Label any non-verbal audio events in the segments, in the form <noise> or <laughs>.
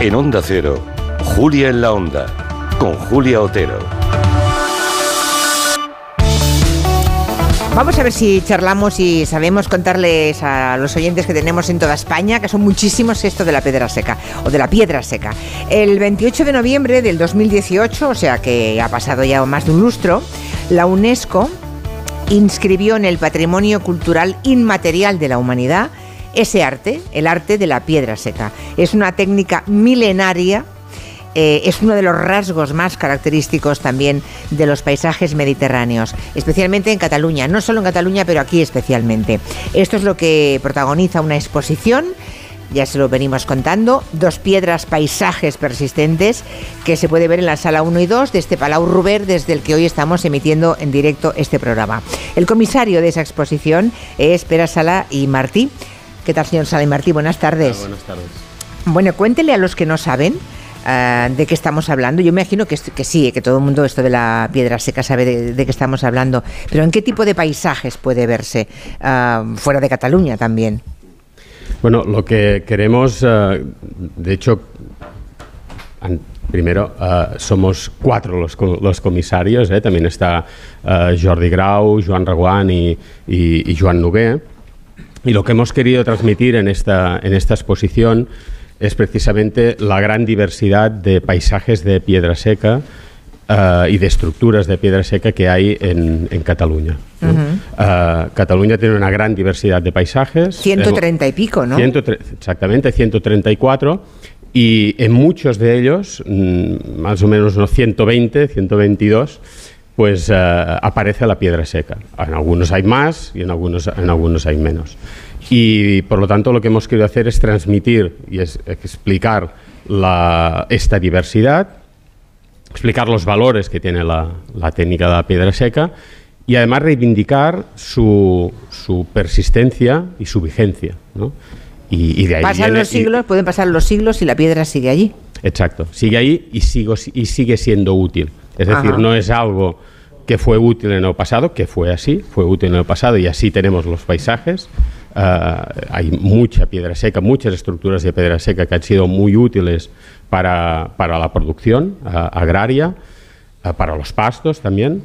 En Onda Cero, Julia en la Onda, con Julia Otero. Vamos a ver si charlamos y sabemos contarles a los oyentes que tenemos en toda España, que son muchísimos, esto de la piedra seca o de la piedra seca. El 28 de noviembre del 2018, o sea que ha pasado ya más de un lustro, la UNESCO inscribió en el Patrimonio Cultural Inmaterial de la Humanidad ese arte, el arte de la piedra seca. Es una técnica milenaria eh, es uno de los rasgos más característicos también de los paisajes mediterráneos, especialmente en Cataluña, no solo en Cataluña, pero aquí especialmente. Esto es lo que protagoniza una exposición ya se lo venimos contando, dos piedras paisajes persistentes que se puede ver en la sala 1 y 2 de este Palau Ruber desde el que hoy estamos emitiendo en directo este programa. El comisario de esa exposición es Pera Sala y Martí. ¿Qué tal, señor Sala y Martí? Buenas tardes. buenas tardes. Bueno, cuéntele a los que no saben Ah, de qué estamos hablando. Yo me imagino que, que sí, que todo el mundo esto de la piedra seca sabe de, qué estamos hablando, pero ¿en qué tipo de paisajes puede verse ah, fuera de Cataluña también? Bueno, lo que queremos, ah, de hecho, primero somos cuatro los, los comisarios, ¿eh? también está Jordi Grau, Joan Reguant y, y, y Joan Noguer. Y lo que hemos querido transmitir en esta, en esta exposición es precisamente la gran diversidad de paisajes de piedra seca eh, y de estructuras de piedra seca que hay en, Cataluña. Eh, Cataluña tiene una gran diversidad de paisajes. 130 y pico, ¿no? exactamente, 134. Y en muchos de ellos, mm, más o menos unos 120, 122, pues eh, aparece la piedra seca. En algunos hay más y en algunos, en algunos hay menos. Y por lo tanto lo que hemos querido hacer es transmitir y es explicar esta diversidad, explicar los valores que tiene la, técnica de la piedra seca y además reivindicar su, persistencia y su vigencia. Y, de ahí Pasan los siglos, pueden pasar los siglos y la piedra sigue allí. Exacto, sigue ahí y, sigo, y sigue siendo útil. Es decir, no es algo que fue útil en el pasado, que fue así, fue útil en el pasado y así tenemos los paisajes, eh, hay mucha piedra seca, muchas estructuras de piedra seca que han sido muy útiles para, la producción eh, agraria, eh, para los pastos también,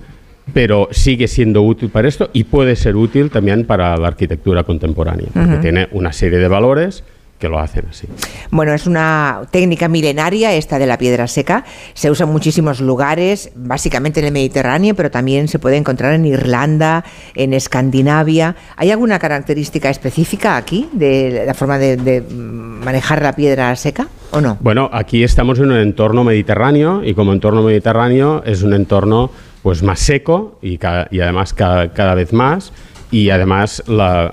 pero sigue siendo útil para esto y puede ser útil también para la arquitectura contemporánea, porque tiene una serie de valores que lo hacen así. Bueno, es una técnica milenaria esta de la piedra seca. Se usa en muchísimos lugares, básicamente en el Mediterráneo, pero también se puede encontrar en Irlanda, en Escandinavia. ¿Hay alguna característica específica aquí de la forma de, manejar la piedra seca o no? Bueno, aquí estamos en un entorno mediterráneo y como entorno mediterráneo es un entorno pues más seco y, y además cada vez más y además la,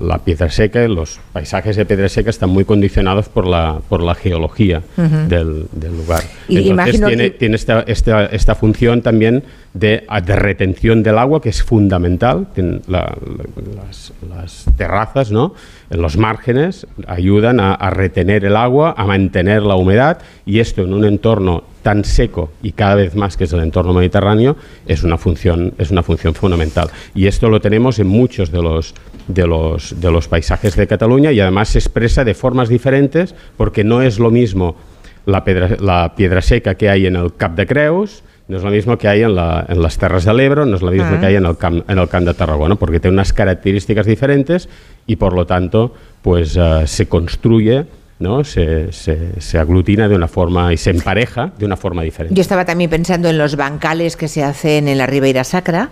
la, piedra seca, los paisajes de piedra seca están muy condicionados por la, por la geología del, del, lugar. Y Entonces tiene, tiene esta, esta, esta, función también de, retención del agua que es fundamental. las, las, terrazas, ¿no? en los márgenes, ayudan a, retener el agua, a mantener la humedad y esto en un entorno tan seco y cada vez más que es el entorno mediterráneo es una función es una función fundamental y esto lo tenemos en muchos de los de los de los paisajes de Cataluña y además se expresa de formas diferentes porque no es lo mismo la la piedra seca que hay en el Cap de Creus no es lo mismo que hay en, la, en las Terras del Ebro, no es lo mismo ah. que hay en el, Camp, en el Camp de Tarragona, porque tiene unas características diferentes y por lo tanto pues uh, se construye ¿no? Se, se, aglutina de una forma y se empareja de una forma diferente. Yo estaba también pensando en los bancales que se hacen en la Ribeira Sacra,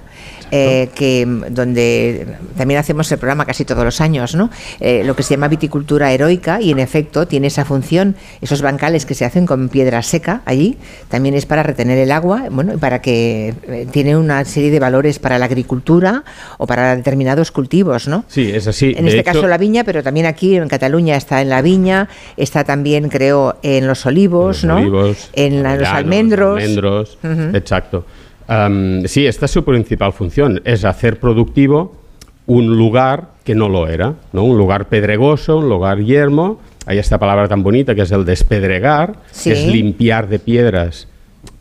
eh, que donde también hacemos el programa casi todos los años, ¿no? Eh, lo que se llama viticultura heroica y en efecto tiene esa función. Esos bancales que se hacen con piedra seca allí también es para retener el agua, bueno, para que eh, tiene una serie de valores para la agricultura o para determinados cultivos, ¿no? Sí, es así. En este caso la viña, pero también aquí en Cataluña está en la viña está también, creo, en los olivos, ¿no? en, los almendros. almendros Exacto. sí, esta es su principal función, es hacer productivo un lugar que no lo era, ¿no? Un lugar pedregoso, un lugar yermo. Hay esta palabra tan bonita que es el despedregar, que es limpiar de piedras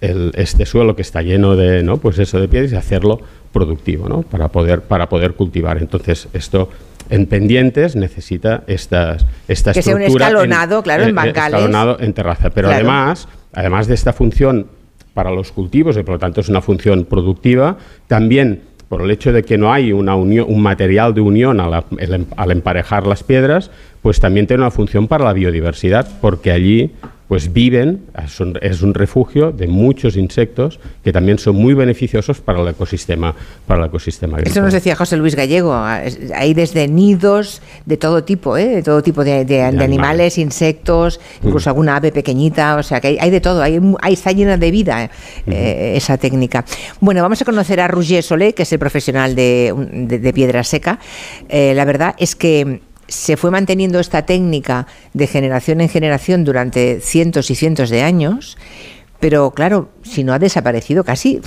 este suelo que está lleno de, ¿no? Pues eso de piedras y hacerlo productivo, ¿no? Para poder, para poder cultivar. Entonces, esto en pendientes necesita estas, esta Que sea un escalonado, claro, en bancales. escalonado en terraza. Pero Claro. además, además de esta función para los cultivos, y por lo tanto es una función productiva, también por el hecho de que no hay una unión, un material de unión a la- el em- al emparejar las piedras, pues también tiene una función para la biodiversidad, porque allí pues viven, es un, es un refugio de muchos insectos que también son muy beneficiosos para el ecosistema, para el ecosistema Eso agrícola. nos decía José Luis Gallego. Hay desde nidos de todo tipo, ¿eh? de todo tipo de, de- de animales, animales. insectos, Mm. incluso alguna ave pequeñita. O sea, que hay, hay de todo. Hay, hay- está llena de vida eh, esa técnica. Bueno, vamos a conocer a Roger Solé, que es el profesional de piedra seca. Eh, la verdad es que se fue manteniendo esta técnica de generación en generación durante cientos y cientos de años. Pero claro, si no ha desaparecido casi,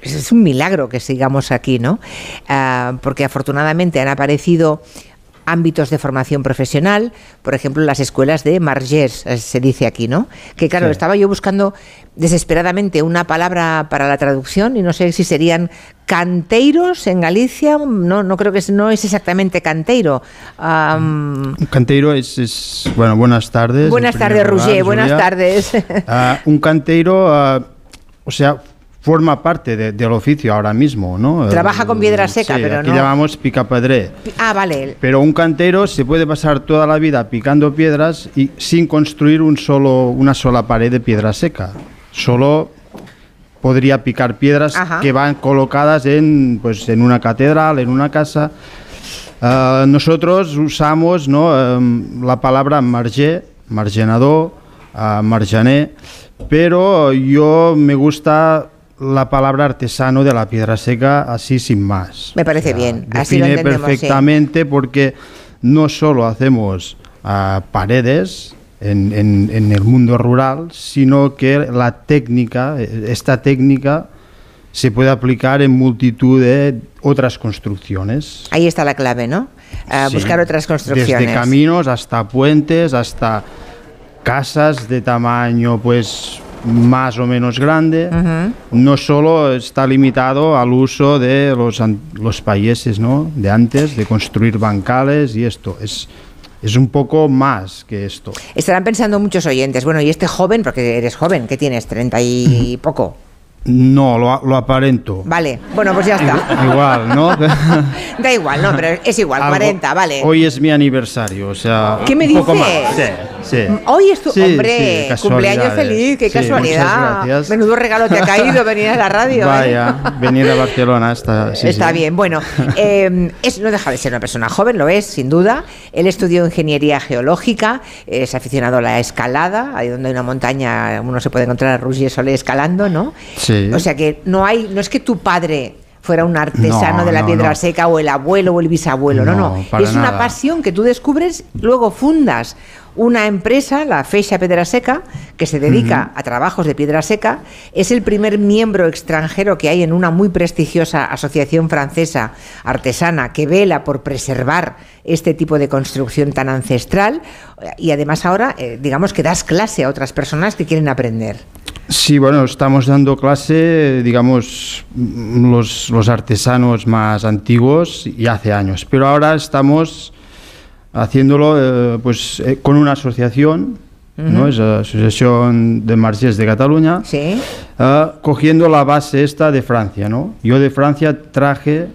es un milagro que sigamos aquí, ¿no? Ah, porque afortunadamente han aparecido ámbitos de formación profesional, por ejemplo, las escuelas de Margés, eh, se dice aquí, ¿no? Que claro, Sí. estaba yo buscando desesperadamente una palabra para la traducción y no sé si serían canteiros en Galicia, no, no creo que es, no es exactamente canteiro. Un canteiro es, es- bueno, buenas tardes. en buenas tardes, Roger, buenas tardes. Un canteiro, ah, o sea, forma parte de- del oficio ahora mismo, ¿no? Trabaja con piedra seca, sí, pero aquí no- llamamos picapadré. ah, vale. Pero un cantero se puede pasar toda la vida picando piedras y sin construir un solo, una sola pared de piedra seca. Solo podría picar piedras Ajá. que van colocadas en, pues, en una catedral, en una casa. Ah, nosotros usamos ¿no? em, la palabra marger, margenador, marjaner, pero yo me gusta la palabra artesano de la piedra seca así sin más. Me parece bien, así lo define entendemos, sí. perfectamente porque no solo hacemos ah, paredes en, en- en el mundo rural, sino que la técnica, esta técnica se puede aplicar en multitud de otras construcciones. Ahí está la clave, ¿no? Ah, Sí, buscar otras construcciones. Desde caminos hasta puentes, hasta casas de tamaño pues más o menos grande. No solo está limitado al uso de los, los países ¿no? de antes, de construir bancales y esto. Es, es un poco más que esto. Estarán pensando muchos oyentes, bueno, y este joven, porque eres joven, ¿qué tienes? ¿30 y <clears throat> poco? No, lo, lo aparento. Vale, bueno, pues ya está. Igual, ¿no? <laughs> Da igual, no, pero es igual, Algo- 40, vale. Hoy es mi aniversario, o sea... ¿Qué me un poco dices? más. Sí, sí. Hoy es tu Sí, hombre, sí, cumpleaños feliz, qué Sí, casualidad. gracias. Menudo regalo te ha caído venir a la radio. ¿eh? Vaya, venir a Barcelona está, Está bien, bueno, eh, es, no deja de ser una persona joven, lo es, sin duda. Él estudió ingeniería geológica, es aficionado a la escalada, ahí donde hay una montaña uno se puede encontrar a Roger Solé escalando, ¿no? Sí. O sea que no hay, no es que tu padre fuera un artesano No, de la no, piedra no. seca o el abuelo o el bisabuelo, no, no. Es una nada. pasión que tú descubres, luego fundas una empresa, la Feixa Piedra Seca, que se dedica a trabajos de piedra seca. Es el primer miembro extranjero que hay en una muy prestigiosa asociación francesa artesana que vela por preservar este tipo de construcción tan ancestral. Y además ahora, eh, digamos que das clase a otras personas que quieren aprender. Sí, bueno, estamos dando clase, digamos, los, los artesanos más antiguos y hace años, pero ahora estamos haciéndolo eh, pues, eh, con una asociación, ¿no? Es la Asociación de Marchés de Cataluña, ¿Sí? Ah, cogiendo la base esta de Francia, ¿no? Yo de Francia traje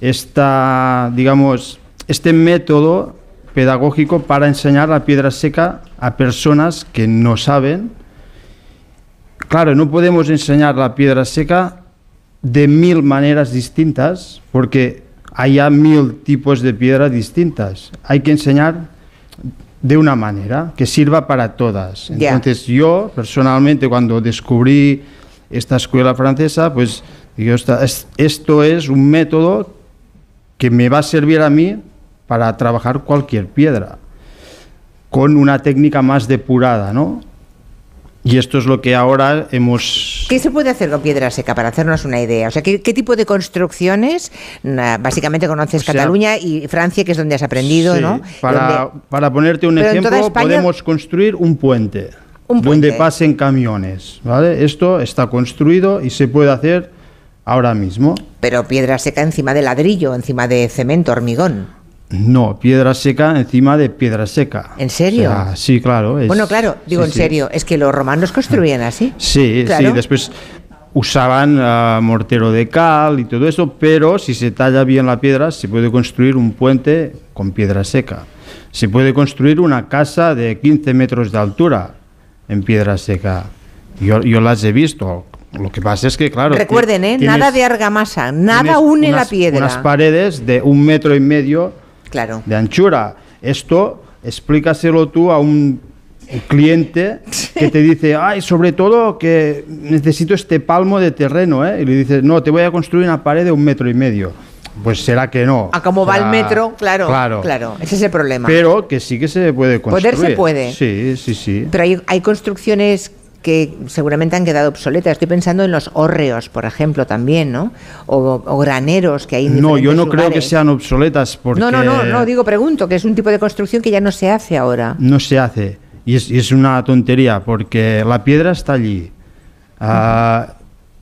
esta, digamos, este método pedagógico para enseñar la piedra seca a personas que no saben. Claro, no podemos enseñar la piedra seca de mil maneras distintas, porque hay mil tipos de piedras distintas. Hay que enseñar de una manera que sirva para todas. Entonces yo personalmente cuando descubrí esta escuela francesa, pues digo, "Esta- es- esto es un método que me va a servir a mí para trabajar cualquier piedra, con una técnica más depurada, ¿no? Y esto es lo que ahora hemos... ¿Qué se puede hacer con piedra seca para hacernos una idea? O sea, ¿qué, qué tipo de construcciones? Básicamente conoces O sea, Cataluña y Francia, que es donde has aprendido, Sí, ¿no? Para, Donde- para ponerte un Pero ejemplo, España- podemos construir un puente, Un donde puente. pasen camiones. ¿vale? Esto está construido y se puede hacer ahora mismo. Pero piedra seca encima de ladrillo, encima de cemento, hormigón. No, piedra seca encima de piedra seca. ¿En serio? O sea, sí, claro. es- bueno, claro, digo sí, en sí. serio, es que los romanos construían así. Sí, Claro. sí, después usaban ah, mortero de cal y todo eso, pero si se talla bien la piedra se puede construir un puente con piedra seca. Se puede construir una casa de 15 metros de altura en piedra seca. Yo, yo las he visto. Lo que pasa es que, claro... Recuerden, ¿eh? Nada de argamasa, nada une la piedra. Unas paredes de un metro y medio Claro. de anchura. Esto explícaselo tú a un cliente que te dice, ay, sobre todo que necesito este palmo de terreno, ¿eh? Y le dices, no, te voy a construir una pared de un metro y medio. Pues será que no. A cómo O va el metro, claro, claro, Claro. ese es el problema. Pero que sí que se puede Poder construir. se puede. Sí, sí, sí. Pero hay, hay construcciones que seguramente han quedado obsoletas. Estoy pensando en los hórreos, por ejemplo, también, ¿no? O, o graneros que hay en No, yo no creo que sean obsoletas porque No, no, no, no, digo, pregunto, que es un tipo de construcción que ya no se hace ahora. no se hace. Y es, y es una tontería porque la piedra está allí. Ah,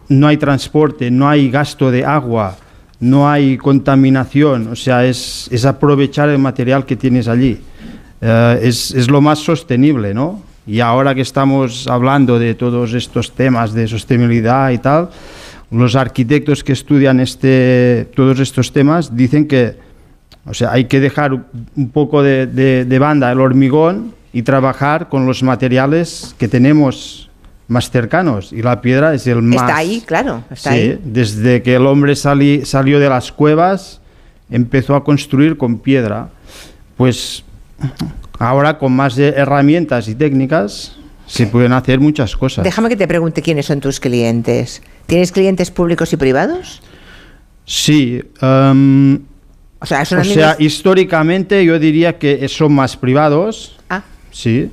no hay transporte, no hay gasto de agua, no hay contaminación. O sea, es, es aprovechar el material que tienes allí. Eh, es, es lo más sostenible, ¿no? Y ahora que estamos hablando de todos estos temas de sostenibilidad y tal, los arquitectos que estudian este, todos estos temas dicen que o sea, hay que dejar un poco de, de- de banda el hormigón y trabajar con los materiales que tenemos más cercanos. Y la piedra es el más... Está ahí, claro, está Sí, ahí. desde que el hombre salí- salió de las cuevas, empezó a construir con piedra. Pues ahora con más herramientas y técnicas se pueden hacer muchas cosas. Déjame que te pregunte quiénes son tus clientes. ¿Tienes clientes públicos y privados? Sí, em, O sea, son o sea, históricamente yo diría que son más privados. Ah, Sí.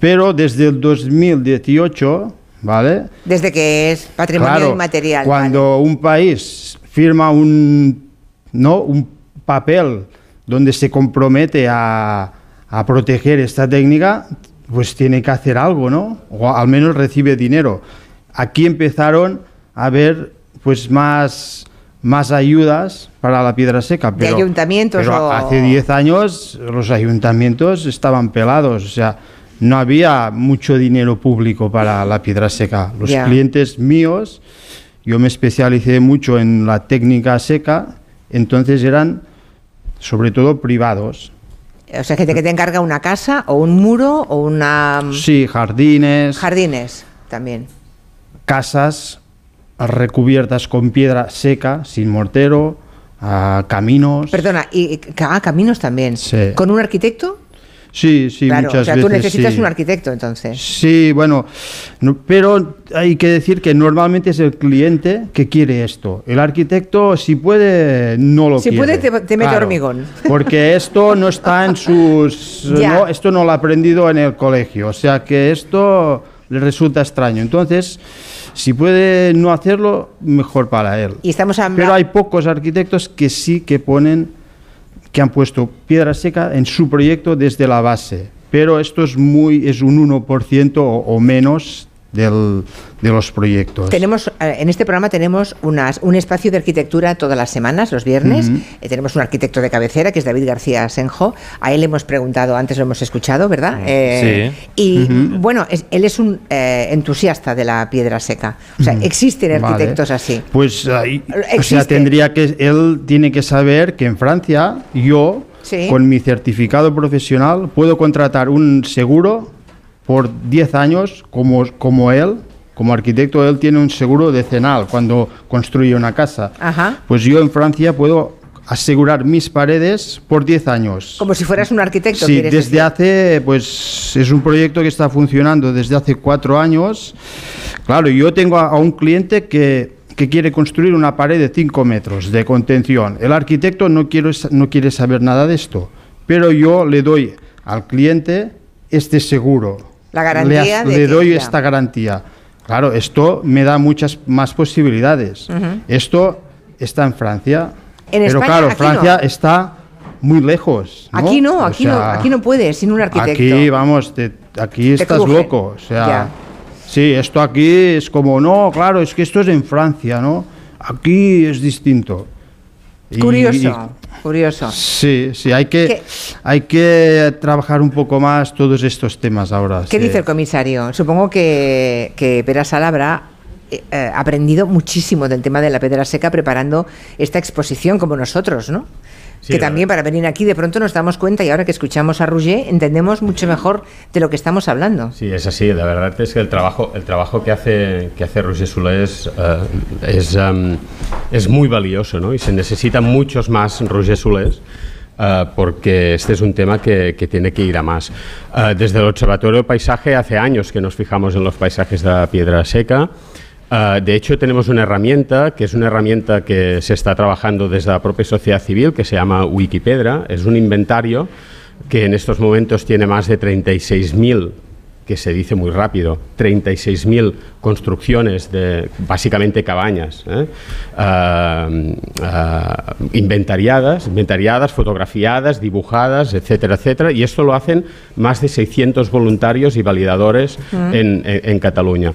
Pero desde el 2018, ¿vale? desde que es patrimonio Claro, inmaterial. Cuando un país firma un, ¿no? un papel donde se compromete a, a proteger esta técnica, pues tiene que hacer algo, ¿no? O al menos recibe dinero. Aquí empezaron a haber pues más, más ayudas para la piedra seca. ¿De Pero, ayuntamientos pero o- hace 10 años los ayuntamientos estaban pelados, o sea, no había mucho dinero público para la piedra seca. Los clientes míos, yo me especialicé mucho en la técnica seca, entonces eran sobre todo privados. O sea, gente que te encarga una casa o un muro o una... Sí, jardines, Jardines también. casas recubiertas con piedra seca, sin mortero, caminos. Perdona, y, y- ah, caminos también. Sí. ¿Con un arquitecto? Sí, sí, claro, muchas o sea, veces. tú necesitas sí. un arquitecto entonces. Sí, bueno, no- pero hay que decir que normalmente es el cliente que quiere esto. El arquitecto, si puede, no lo Si quiere. puede, te- te mete hormigón. Porque esto no está en sus... <laughs> No, esto no lo ha aprendido en el colegio. O sea que esto le resulta extraño. Entonces, si puede no hacerlo, mejor para él. Y estamos. Pero hay pocos arquitectos que sí que ponen, que han puesto piedra seca en su proyecto desde la base. Pero esto es muy, es un 1% o, o menos del- de los proyectos. Tenemos, eh, en este programa tenemos unas, un espacio de arquitectura todas las semanas, los viernes. Eh, tenemos un arquitecto de cabecera, que es David García Senjo. A él le hemos preguntado, antes lo hemos escuchado, ¿verdad? Eh, Y bueno, es- él es un eh, entusiasta de la piedra seca. O sea, existen Vale. arquitectos así. Pues ahí- o Existe. sea, tendría que él tiene que saber que en Francia yo Sí. con mi certificado profesional puedo contratar un seguro por 10 años como como él, como arquitecto él tiene un seguro decenal cuando construye una casa. Ajá. Pues yo en Francia puedo asegurar mis paredes por 10 años. Como si fueras un arquitecto. Sí, desde decir. hace, pues es un proyecto que está funcionando desde hace cuatro años. Claro, yo tengo a, a un cliente que, que quiere construir una pared de 5 metros de contención. El arquitecto no, quiero, no quiere saber nada de esto, pero yo le doy al cliente este seguro. La garantía Le, de le que- doy ya. esta garantía. Claro, esto me da muchas más posibilidades. Esto está en Francia. En pero España, claro, Francia no. está muy lejos. ¿no? Aquí no, O aquí no, sea, aquí no puedes sin un arquitecto. Aquí, vamos, te- aquí Te estás crujen. loco. O sea, Ya. sí, esto aquí es como, no, claro, es que esto es en Francia, ¿no? aquí es distinto. Y- Curioso, curioso. Sí, sí, hay que, ¿Qué? hay que trabajar un poco más todos estos temas ahora. ¿Qué sí. dice el comisario? Supongo que, que Pera Sala habrá eh, eh, aprendido muchísimo del tema de la piedra seca preparando esta exposición, como nosotros, ¿no? Sí, que también para venir aquí de pronto nos damos cuenta y ahora que escuchamos a Rouget entendemos mucho mejor de lo que estamos hablando. Sí, es así. La verdad es que el trabajo, el trabajo que hace, que hace Roger Solé es, eh, es, em, es muy valioso, ¿no? Y se necesitan muchos más Roger Solés. eh, porque este es un tema que, que tiene que ir a más. Eh, desde el Observatorio del Paisaje hace años que nos fijamos en los paisajes de la piedra seca. Uh, de hecho, tenemos una herramienta que es una herramienta que se está trabajando desde la propia sociedad civil, que se llama Wikipedra. Es un inventario que en estos momentos tiene más de 36.000, que se dice muy rápido, 36.000 construcciones de básicamente cabañas, ¿eh? Uh, uh, inventariadas, inventariadas, fotografiadas, dibujadas, etcétera, etcétera. Y esto lo hacen más de 600 voluntarios y validadores en- en- en Cataluña.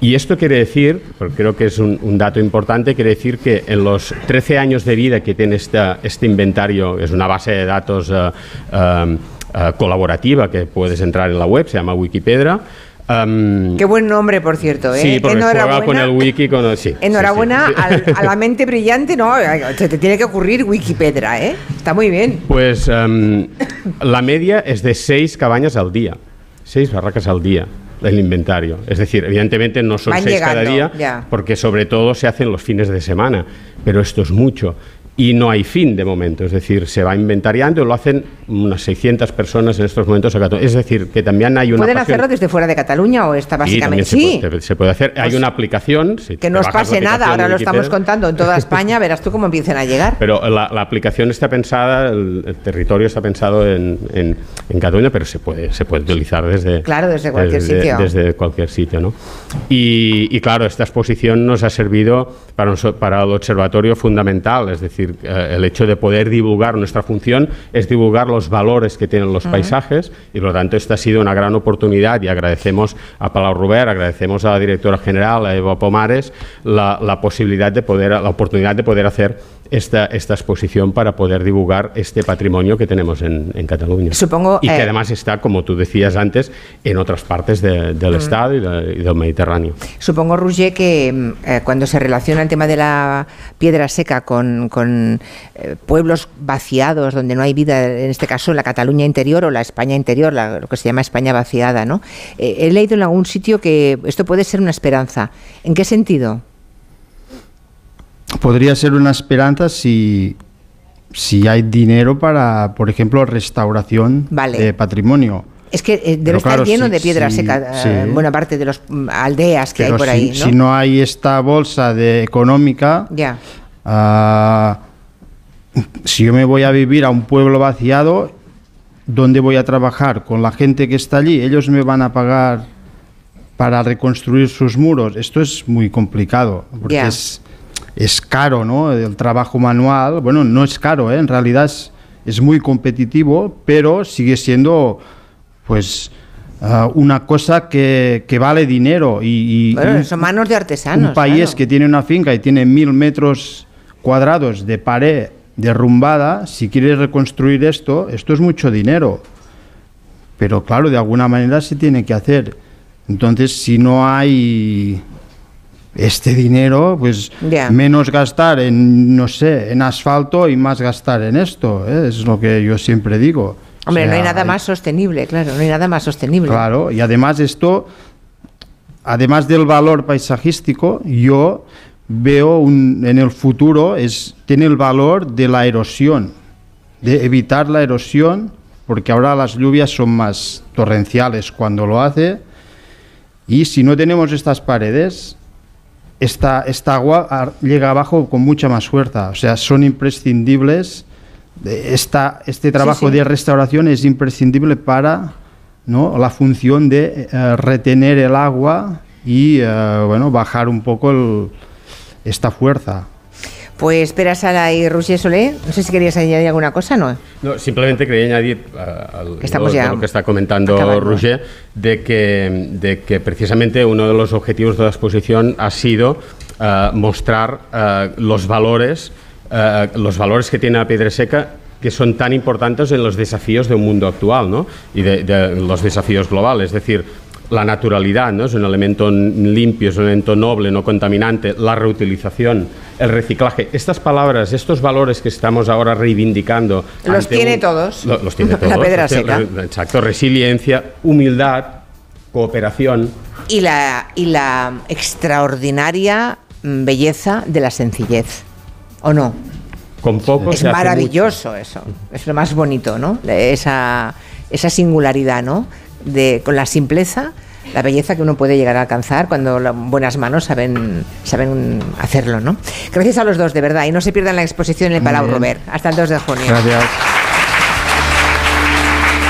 Y esto quiere decir, porque creo que es un, un dato importante, quiere decir que en los 13 años de vida que tiene esta- este inventario, es una base de datos eh, eh, eh, colaborativa que puedes entrar en la web, se llama Wikipedra. em, Qué buen nombre, por cierto. ¿eh? sí, porque juega con el wiki, con el- sí, Enhorabuena sí, sí. al- <laughs> a la mente brillante, no, se te tiene que ocurrir Wikipedra, ¿eh? Está muy bien. Pues em, la media es de seis cabañas al día, seis barracas al día el inventario. Es decir, evidentemente no son Van seis cada día, ya. porque sobre todo se hacen los fines de semana, pero esto es mucho. Y no hay fin de momento, es decir, se va inventariando, lo hacen unas 600 personas en estos momentos. a Cataluña. Es decir, que también hay una ¿Pueden pasión- hacerlo desde fuera de Cataluña o está Sí, básicamente? también se, Sí. puede, se puede hacer. hay Pues una aplicación. si Que no os pase nada, ahora lo estamos contando en toda <laughs> España, verás tú cómo empiezan a llegar. Pero la, la aplicación está pensada, el, el territorio está pensado en, en, en Cataluña, pero se puede, se puede utilizar desde, Claro, desde cualquier sitio. Desde cualquier sitio, ¿no? Y, y claro, esta exposición nos ha servido para, para el observatorio fundamental, es decir, eh, el hecho de poder divulgar, nuestra función es divulgar los valores que tienen los paisajes y por lo tanto esta ha sido una gran oportunidad y agradecemos a Palau Robert, agradecemos a la directora general, a Eva Pomares, la, la posibilidad de poder, la oportunidad de poder hacer esta, esta exposición para poder divulgar este patrimonio que tenemos en, en Cataluña. Supongo, Y que eh, además está, como tú decías antes, en otras partes de- del Estado y, de- y del Mediterráneo. Supongo, Roger, que mm, eh, cuando se relaciona el tema de la piedra seca con, con, eh, pueblos vaciados, donde no hay vida, en este caso la Cataluña interior o la España interior, la- lo que se llama España vaciada, ¿no? He leído en algún sitio que esto puede ser una esperanza. ¿En qué sentido? Podría ser una esperanza si, si hay dinero para, por ejemplo, restauración Vale. de patrimonio. Es que eh, debe estar claro, lleno sí, de piedra sí, seca, eh, sí. en buena parte de las aldeas que Pero hay por si, ahí, ¿no? si no hay esta bolsa de económica, Ya. ah, si yo me voy a vivir a un pueblo vaciado, ¿dónde voy a trabajar? Con la gente que está allí, ellos me van a pagar para reconstruir sus muros. Esto es muy complicado, porque Ya. es, es caro, ¿no? El trabajo manual, bueno, no es caro, ¿eh? en realidad es, es muy competitivo, pero sigue siendo, pues, ah, una cosa que, que vale dinero. Y, y Bueno, un- son manos de artesanos. un país claro. que tiene una finca y tiene mil metros cuadrados de pared derrumbada, si quiere reconstruir esto, esto es mucho dinero. Pero claro, de alguna manera se tiene que hacer. Entonces, si no hay este dinero, pues menos gastar en, no sé, en asfalto y más gastar en esto. ¿eh? Es lo que yo siempre digo. O Hombre, no hay nada más sostenible, claro, no hay nada más sostenible. Claro, y además esto, además del valor paisajístico, yo veo un- en el futuro es tiene el valor de la erosión, de evitar la erosión, porque ahora las lluvias son más torrenciales cuando lo hace, y si no tenemos estas paredes, esta, esta agua llega abajo con mucha más fuerza, o sea, son imprescindibles. de- Esta, este trabajo sí. de restauración es imprescindible para ¿no? la función de eh, retener el agua y eh, bueno, bajar un poco el- esta fuerza. Pues espera, Sara y Roger Solé, no sé si querías añadir alguna cosa, ¿no? No, simplemente quería añadir uh, Que estamos lo, ya lo que está comentando acabando. Roger, de que, de que precisamente uno de los objetivos de la exposición ha sido eh, mostrar eh, los valores, eh, los valores que tiene la piedra seca que son tan importantes en los desafíos de un mundo actual ¿no? y de, de los desafíos globales. Es decir, la naturalidad ¿no? es un elemento limpio, es un elemento noble, no contaminante, la reutilización, el reciclaje. Estas palabras, estos valores que estamos ahora reivindicando. Los tiene un- todos. Lo- los tiene <laughs> La todos. piedra Los tiene- seca. Exacto, resiliencia, humildad, cooperación. Y la, y la extraordinaria mm, belleza de la sencillez. ¿O no? Con poco Es se hace maravilloso eso. Es lo más bonito, ¿no? Esa, esa singularidad, ¿no? De, con la simpleza, la belleza que uno puede llegar a alcanzar cuando las buenas manos saben, saben hacerlo, ¿no? Gracias a los dos, de verdad. Y no se pierdan la exposición en el Palau. Robert. Hasta el 2 de junio. Gracias.